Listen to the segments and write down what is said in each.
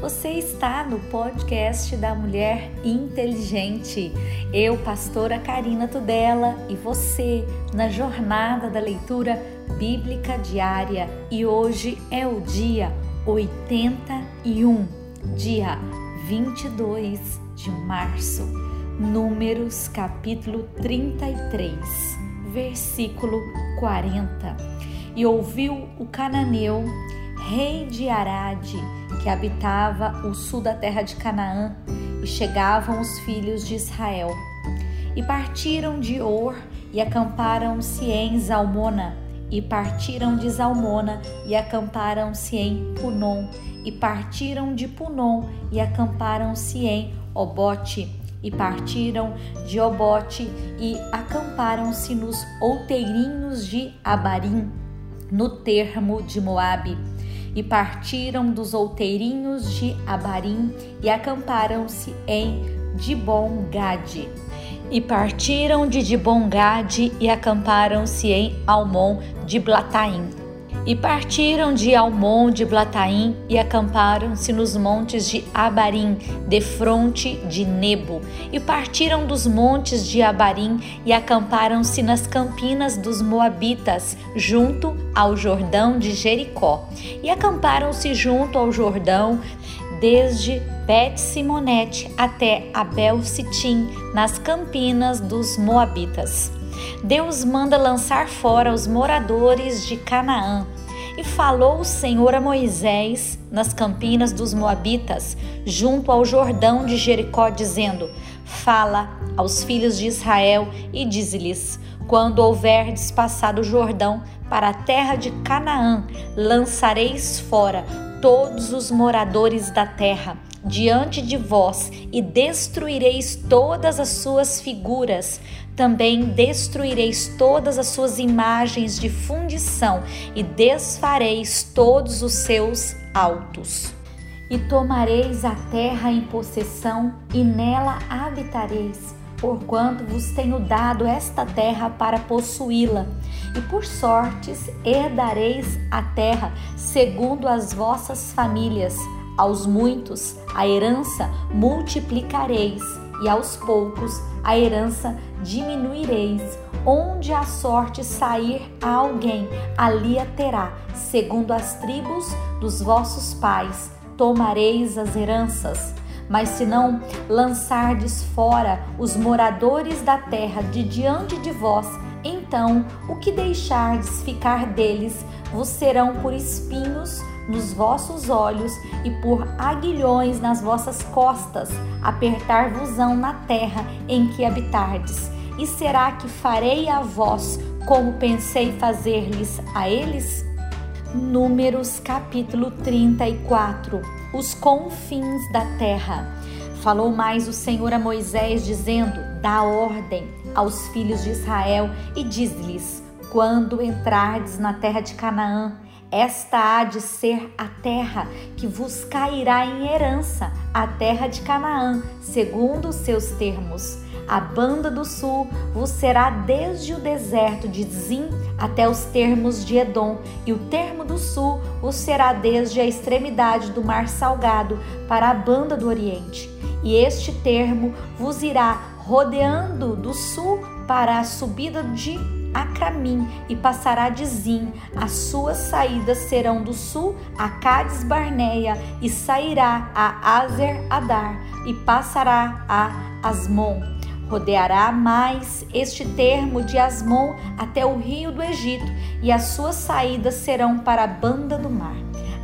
você! Está no podcast da Mulher Inteligente. Eu, pastora Karina Tudela, e você na jornada da leitura bíblica diária. E hoje é o dia 81, dia 22 de março. Números capítulo 33, versículo 40. E ouviu o cananeu rei de Arade, que habitava o sul da terra de Canaã, e chegavam os filhos de Israel. E partiram de Or e acamparam-se em Zalmona, e partiram de Zalmona e acamparam-se em Punon, e partiram de Punon e acamparam-se em Obote, e partiram de Obote e acamparam-se nos outeirinhos de Abarim, no termo de Moabe e partiram dos outeirinhos de Abarim e acamparam-se em Dibon-Gade. E partiram de Dibon-Gade e acamparam-se em Almon de Blataim. E partiram de Almon de Blataim e acamparam-se nos montes de Abarim, defronte de Nebo. E partiram dos montes de Abarim e acamparam-se nas campinas dos Moabitas, junto ao Jordão de Jericó. E acamparam-se junto ao Jordão desde Bet-Simonete até Abel-Sitim, nas campinas dos Moabitas. Deus manda lançar fora os moradores de Canaã. E falou o Senhor a Moisés nas campinas dos Moabitas, junto ao Jordão de Jericó, dizendo: Fala aos filhos de Israel e dize-lhes: Quando houverdes passado o Jordão para a terra de Canaã, lançareis fora todos os moradores da terra diante de vós e destruireis todas as suas figuras. Também destruireis todas as suas imagens de fundição e desfareis todos os seus altos. E tomareis a terra em possessão e nela habitareis, porquanto vos tenho dado esta terra para possuí-la. E por sortes herdareis a terra segundo as vossas famílias aos muitos a herança multiplicareis, e aos poucos a herança diminuireis. Onde a sorte sair a alguém, ali a terá, segundo as tribos dos vossos pais, tomareis as heranças. Mas se não lançardes fora os moradores da terra de diante de vós, então o que deixardes ficar deles vos serão por espinhos nos vossos olhos e por aguilhões nas vossas costas, apertar-vos-ão na terra em que habitardes. E será que farei a vós como pensei fazer-lhes a eles? Números capítulo 34 Os confins da terra. Falou mais o Senhor a Moisés, dizendo: Dá ordem aos filhos de Israel e diz-lhes: Quando entrardes na terra de Canaã, esta há de ser a terra que vos cairá em herança, a terra de Canaã, segundo os seus termos. A banda do sul vos será desde o deserto de Zim até os termos de Edom, e o termo do sul vos será desde a extremidade do mar salgado para a banda do oriente. E este termo vos irá rodeando do sul para a subida de Acramim e passará de Zim. As suas saídas serão do sul a Cades Barneia e sairá a Azer Adar e passará a Asmon. Rodeará mais este termo de Asmon até o rio do Egito e as suas saídas serão para a banda do mar.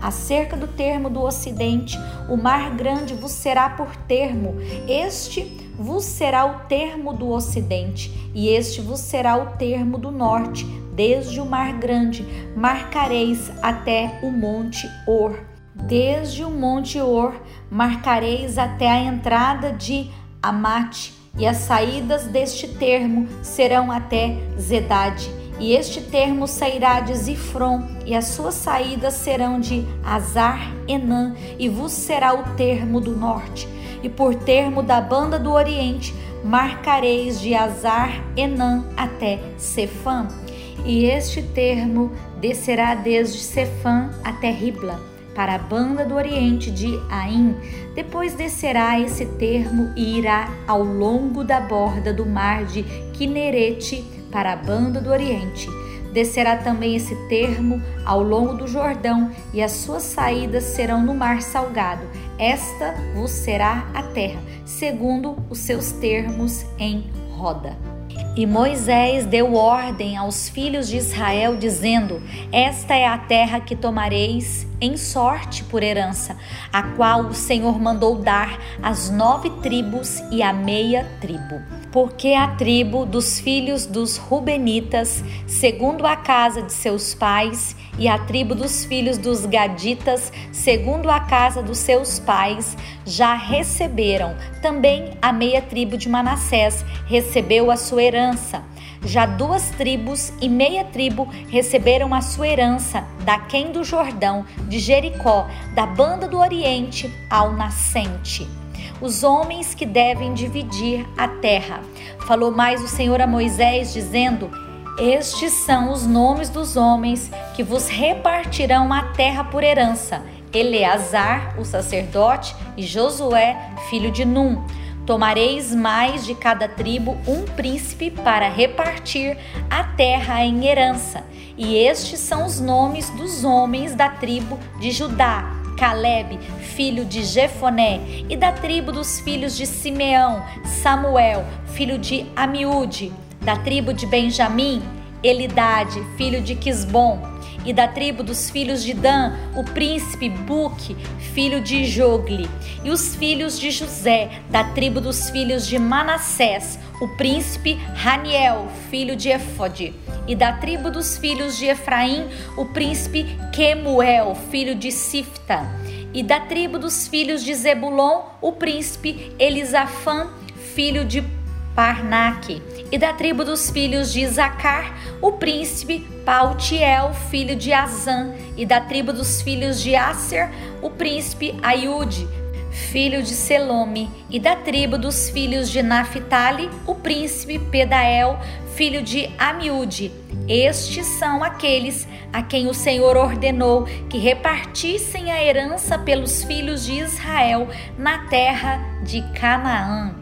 Acerca do termo do ocidente, o mar grande vos será por termo. Este vos será o termo do ocidente, e este vos será o termo do norte, desde o mar grande, marcareis até o monte Or. Desde o monte Or, marcareis até a entrada de Amate, e as saídas deste termo serão até Zedade. E este termo sairá de Zifron, e as suas saídas serão de Azar Enã, e vos será o termo do norte e por termo da banda do Oriente, marcareis de Azar Enã até Cefã. E este termo descerá desde Cefã até Ribla. para a banda do oriente de Ain. Depois descerá esse termo e irá ao longo da borda do mar de Quinerete para a banda do oriente. Descerá também esse termo ao longo do Jordão, e as suas saídas serão no mar salgado. Esta vos será a terra, segundo os seus termos em roda. E Moisés deu ordem aos filhos de Israel, dizendo: Esta é a terra que tomareis em sorte por herança, a qual o Senhor mandou dar às nove tribos e à meia tribo. Porque a tribo dos filhos dos Rubenitas, segundo a casa de seus pais, e a tribo dos filhos dos Gaditas, segundo a casa dos seus pais, já receberam. Também a meia tribo de Manassés recebeu a sua herança. Já duas tribos e meia tribo receberam a sua herança daquém do Jordão, de Jericó, da banda do Oriente ao nascente os homens que devem dividir a terra. Falou mais o Senhor a Moisés, dizendo: estes são os nomes dos homens que vos repartirão a terra por herança: Eleazar, o sacerdote, e Josué, filho de Num. Tomareis mais de cada tribo um príncipe para repartir a terra em herança. E estes são os nomes dos homens da tribo de Judá: Caleb, filho de Jefoné, e da tribo dos filhos de Simeão, Samuel, filho de Amiúde da tribo de Benjamim, Elidade, filho de Quisbom, e da tribo dos filhos de Dan, o príncipe Buque, filho de Jogli, e os filhos de José, da tribo dos filhos de Manassés, o príncipe Raniel, filho de Efode, e da tribo dos filhos de Efraim, o príncipe Quemuel, filho de Sifta, e da tribo dos filhos de Zebulon, o príncipe Elisafã, filho de Parnaque, e da tribo dos filhos de Isacar, o príncipe Pautiel, filho de Azan, e da tribo dos filhos de Aser, o príncipe Aiude, filho de Selome, e da tribo dos filhos de Naphtali, o príncipe Pedael, filho de Amiúde. Estes são aqueles a quem o Senhor ordenou que repartissem a herança pelos filhos de Israel na terra de Canaã.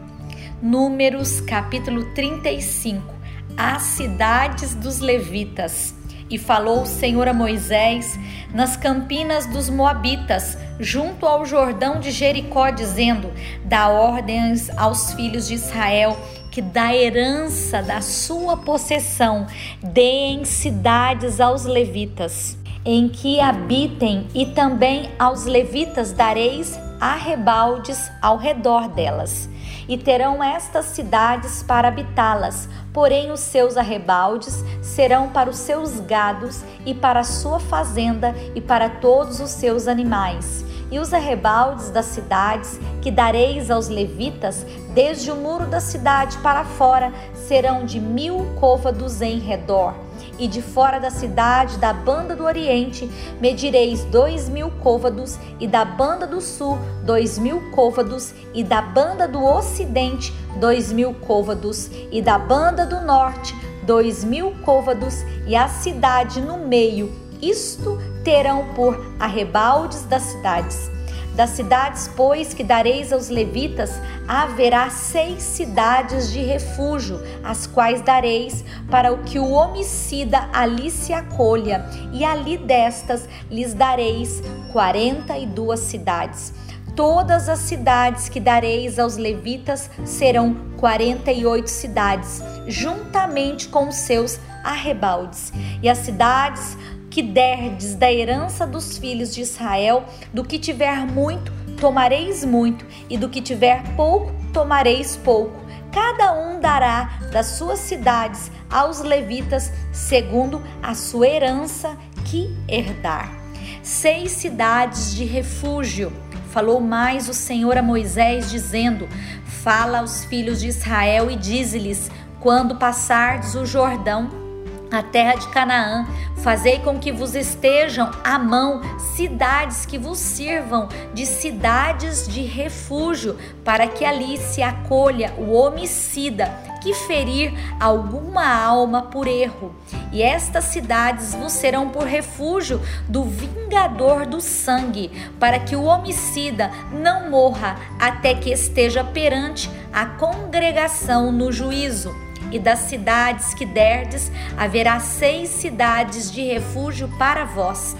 Números capítulo 35 As cidades dos levitas. E falou o Senhor a Moisés nas campinas dos Moabitas, junto ao Jordão de Jericó, dizendo: Dá ordens aos filhos de Israel que da herança da sua possessão deem cidades aos levitas, em que habitem, e também aos levitas dareis arrebaldes ao redor delas e terão estas cidades para habitá-las, porém os seus arrebaldes serão para os seus gados e para a sua fazenda e para todos os seus animais. E os arrebaldes das cidades que dareis aos levitas, desde o muro da cidade para fora, serão de mil côvados em redor e de fora da cidade, da banda do Oriente, medireis dois mil côvados, e da banda do Sul, dois mil côvados, e da banda do Ocidente, dois mil côvados, e da banda do Norte, dois mil côvados, e a cidade no meio. Isto terão por arrebaldes das cidades das cidades, pois, que dareis aos levitas, haverá seis cidades de refúgio, as quais dareis para o que o homicida ali se acolha, e ali destas lhes dareis quarenta e duas cidades. Todas as cidades que dareis aos levitas serão quarenta e oito cidades, juntamente com os seus arrebaldes. E as cidades que derdes da herança dos filhos de Israel, do que tiver muito, tomareis muito, e do que tiver pouco, tomareis pouco. Cada um dará das suas cidades aos levitas, segundo a sua herança que herdar. Seis cidades de refúgio. Falou mais o Senhor a Moisés, dizendo: Fala aos filhos de Israel e dize-lhes: Quando passardes o Jordão, a terra de Canaã, fazei com que vos estejam à mão cidades que vos sirvam de cidades de refúgio, para que ali se acolha o homicida que ferir alguma alma por erro. E estas cidades vos serão por refúgio do vingador do sangue, para que o homicida não morra até que esteja perante a congregação no juízo e das cidades que derdes, haverá seis cidades de refúgio para vós.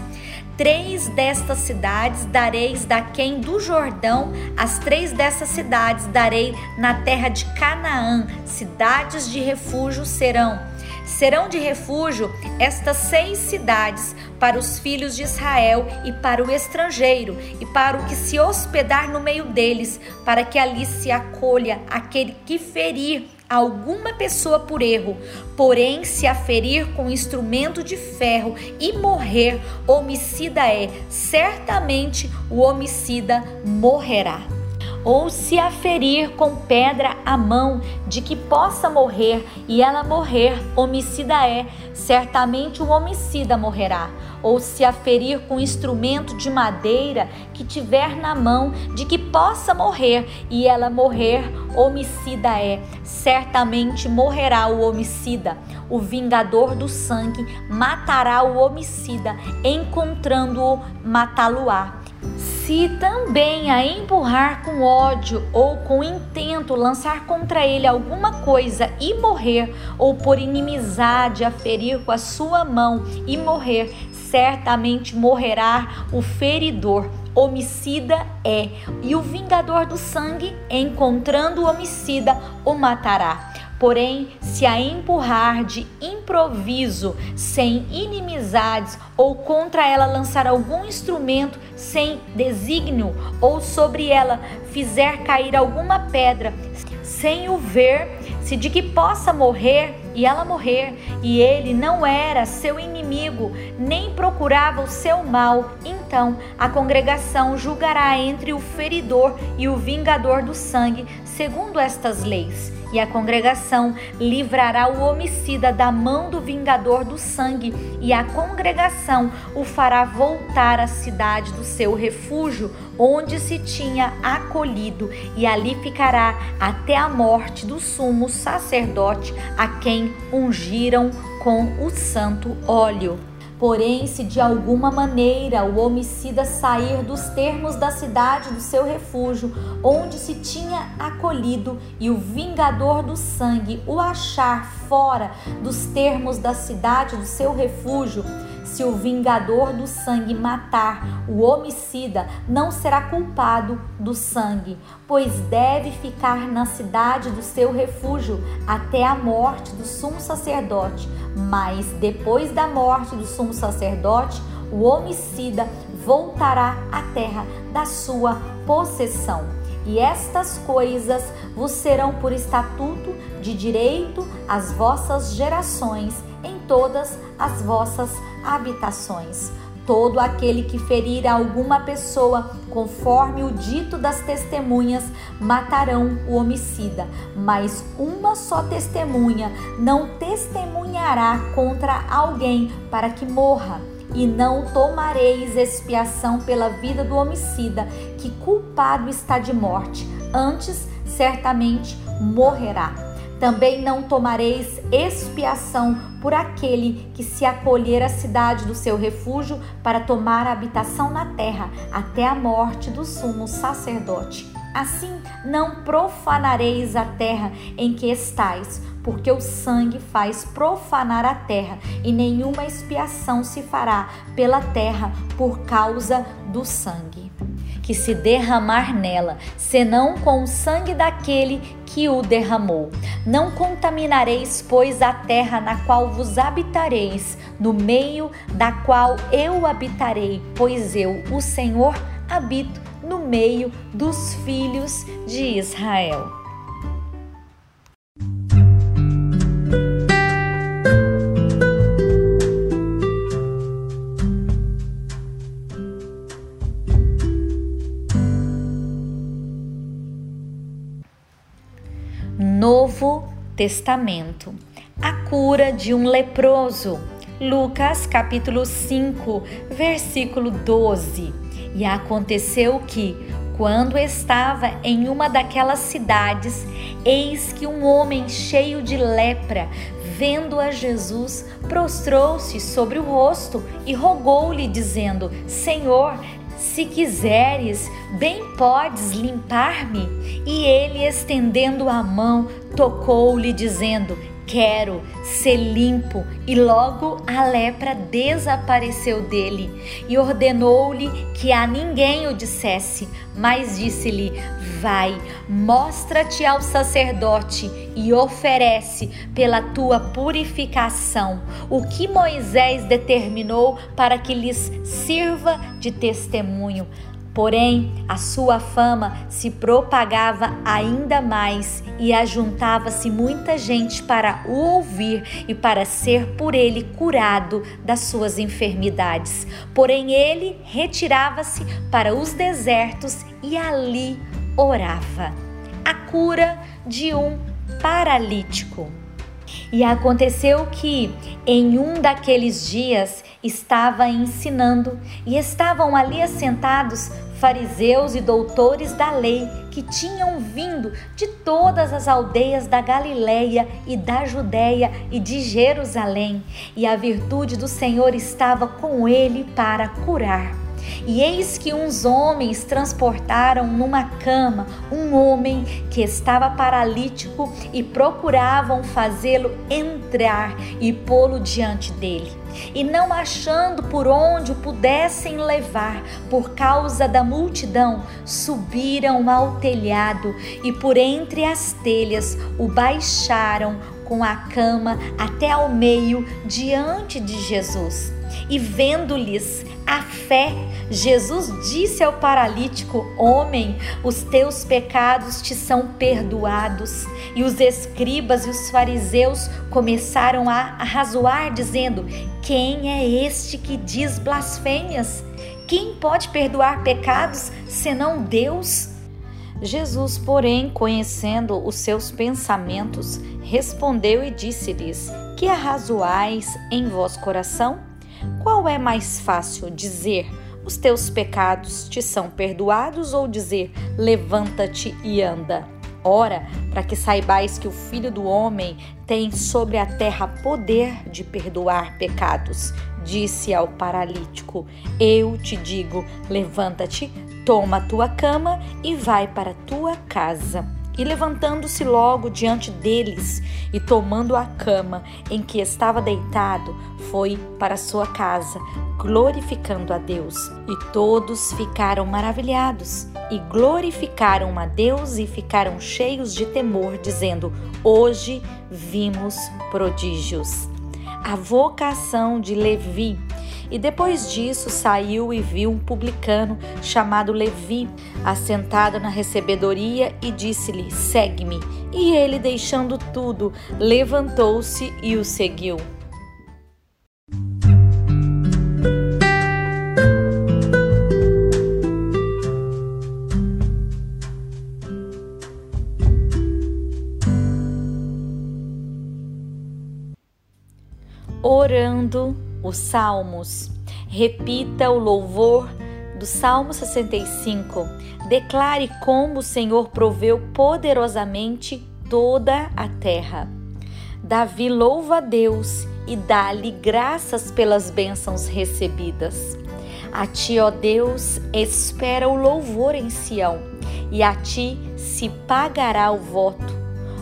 Três destas cidades dareis daquém do Jordão, as três dessas cidades darei na terra de Canaã, cidades de refúgio serão. Serão de refúgio estas seis cidades para os filhos de Israel e para o estrangeiro, e para o que se hospedar no meio deles, para que ali se acolha aquele que ferir alguma pessoa por erro, porém se aferir com instrumento de ferro e morrer, homicida é, certamente o homicida morrerá. Ou se aferir com pedra a mão de que possa morrer e ela morrer, homicida é, certamente o homicida morrerá ou se aferir com instrumento de madeira que tiver na mão, de que possa morrer, e ela morrer, homicida é. Certamente morrerá o homicida. O vingador do sangue matará o homicida, encontrando-o, matá-lo-á. Se também a empurrar com ódio ou com intento lançar contra ele alguma coisa e morrer, ou por inimizade aferir com a sua mão e morrer, certamente morrerá o feridor. Homicida é, e o vingador do sangue, encontrando o homicida, o matará. Porém, se a empurrar de improviso, sem inimizades, ou contra ela lançar algum instrumento sem desígnio, ou sobre ela fizer cair alguma pedra, sem o ver, se de que possa morrer, e ela morrer, e ele não era seu inimigo, nem procurava o seu mal, então a congregação julgará entre o feridor e o vingador do sangue, segundo estas leis. E a congregação livrará o homicida da mão do vingador do sangue, e a congregação o fará voltar à cidade do seu refúgio, onde se tinha acolhido, e ali ficará até a morte do sumo sacerdote, a quem ungiram com o santo óleo. Porém, se de alguma maneira o homicida sair dos termos da cidade do seu refúgio, onde se tinha acolhido, e o vingador do sangue o achar fora dos termos da cidade do seu refúgio, se o vingador do sangue matar o homicida, não será culpado do sangue, pois deve ficar na cidade do seu refúgio até a morte do sumo sacerdote. Mas depois da morte do sumo sacerdote, o homicida voltará à terra da sua possessão. E estas coisas vos serão por estatuto de direito às vossas gerações todas as vossas habitações. Todo aquele que ferir alguma pessoa, conforme o dito das testemunhas, matarão o homicida. Mas uma só testemunha não testemunhará contra alguém para que morra. E não tomareis expiação pela vida do homicida, que culpado está de morte. Antes, certamente morrerá. Também não tomareis expiação por aquele que se acolher à cidade do seu refúgio para tomar a habitação na terra até a morte do sumo sacerdote. Assim não profanareis a terra em que estais, porque o sangue faz profanar a terra, e nenhuma expiação se fará pela terra por causa do sangue que se derramar nela, senão com o sangue daquele que o derramou. Não contaminareis, pois, a terra na qual vos habitareis, no meio da qual eu habitarei, pois eu, o Senhor, habito no meio dos filhos de Israel. Testamento. A cura de um leproso. Lucas capítulo 5, versículo 12. E aconteceu que, Quando estava em uma daquelas cidades, eis que um homem cheio de lepra, vendo a Jesus, prostrou-se sobre o rosto e rogou-lhe, dizendo: Senhor, se quiseres, bem podes limpar-me. E ele, estendendo a mão, tocou-lhe, dizendo: Quero ser limpo. E logo a lepra desapareceu dele. E ordenou-lhe que a ninguém o dissesse, mas disse-lhe: Vai, mostra-te ao sacerdote e oferece pela tua purificação o que Moisés determinou para que lhes sirva de testemunho. Porém, a sua fama se propagava ainda mais e ajuntava-se muita gente para o ouvir e para ser por ele curado das suas enfermidades. Porém, ele retirava-se para os desertos e ali orava. A cura de um paralítico. E aconteceu que, em um daqueles dias, estava ensinando e estavam ali assentados fariseus e doutores da lei que tinham vindo de todas as aldeias da Galileia e da Judéia e de Jerusalém, e a virtude do Senhor estava com ele para curar. E eis que uns homens transportaram numa cama um homem que estava paralítico e procuravam fazê-lo entrar e pô-lo diante dele. E não achando por onde o pudessem levar, por causa da multidão, subiram ao telhado e por entre as telhas o baixaram com a cama até ao meio diante de Jesus. E vendo-lhes a fé, Jesus disse ao paralítico: Homem, os teus pecados te são perdoados. E os escribas e os fariseus começaram a arrazoar, dizendo: Quem é este que diz blasfêmias? Quem pode perdoar pecados senão Deus? Jesus, porém, conhecendo os seus pensamentos, respondeu e disse-lhes: Que arrazoais em vosso coração? Qual é mais fácil dizer: Os teus pecados te são perdoados ou dizer: Levanta-te e anda? Ora, para que saibais que o Filho do Homem tem sobre a terra poder de perdoar pecados, disse ao paralítico: Eu te digo, levanta-te, toma a tua cama e vai para a tua casa. E levantando-se logo diante deles e tomando a cama em que estava deitado, foi para sua casa, glorificando a Deus. E todos ficaram maravilhados e glorificaram a Deus e ficaram cheios de temor, dizendo: Hoje vimos prodígios. A vocação de Levi e depois disso saiu e viu um publicano chamado Levi, assentado na recebedoria, e disse-lhe: Segue-me. E ele, deixando tudo, levantou-se e o seguiu. Orando os salmos. Repita o louvor do Salmo 65. Declare como o Senhor proveu poderosamente toda a terra. Davi louva a Deus e dá-lhe graças pelas bênçãos recebidas. A ti, ó Deus, espera o louvor em Sião, e a ti se pagará o voto.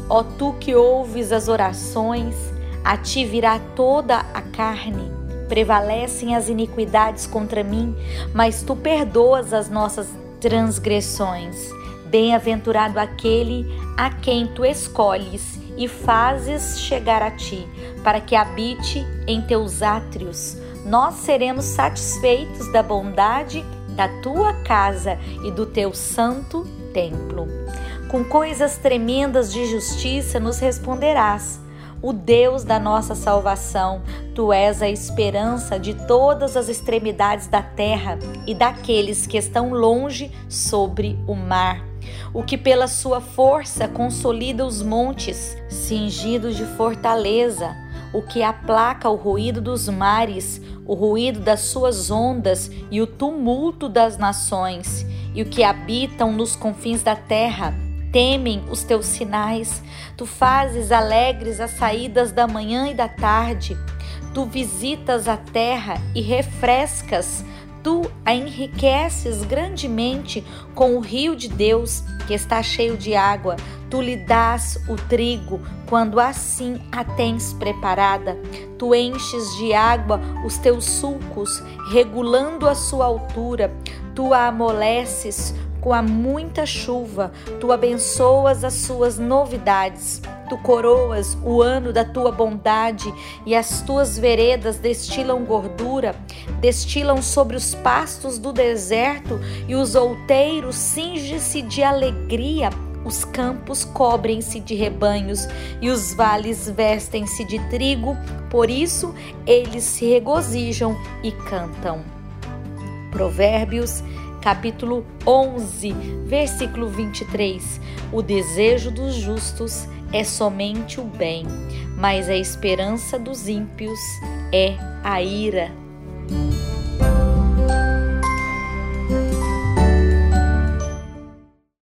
Ó tu que ouves as orações, a ti virá toda a carne prevalecem as iniquidades contra mim, mas tu perdoas as nossas transgressões. Bem-aventurado aquele a quem tu escolhes e fazes chegar a ti, para que habite em teus átrios. Nós seremos satisfeitos da bondade da tua casa e do teu santo templo. Com coisas tremendas de justiça nos responderás o Deus da nossa salvação. Tu és a esperança de todas as extremidades da terra e daqueles que estão longe sobre o mar. O que pela sua força consolida os montes, cingidos de fortaleza, o que aplaca o ruído dos mares, o ruído das suas ondas e o tumulto das nações, e o que habitam nos confins da terra temem os teus sinais. Tu fazes alegres as saídas da manhã e da tarde. Tu visitas a terra e refrescas tu a enriqueces grandemente com o rio de Deus que está cheio de água. Tu lhe dás o trigo quando assim a tens preparada. Tu enches de água os teus sulcos, regulando a sua altura. Tu a amoleces com a muita chuva. Tu abençoas as suas novidades tu coroas o ano da tua bondade e as tuas veredas destilam gordura, destilam sobre os pastos do deserto e os outeiros cingem-se de alegria. Os campos cobrem-se de rebanhos e os vales vestem-se de trigo, por isso eles se regozijam e cantam. Provérbios capítulo 11, versículo 23. O desejo dos justos é somente o bem, mas a esperança dos ímpios é a ira.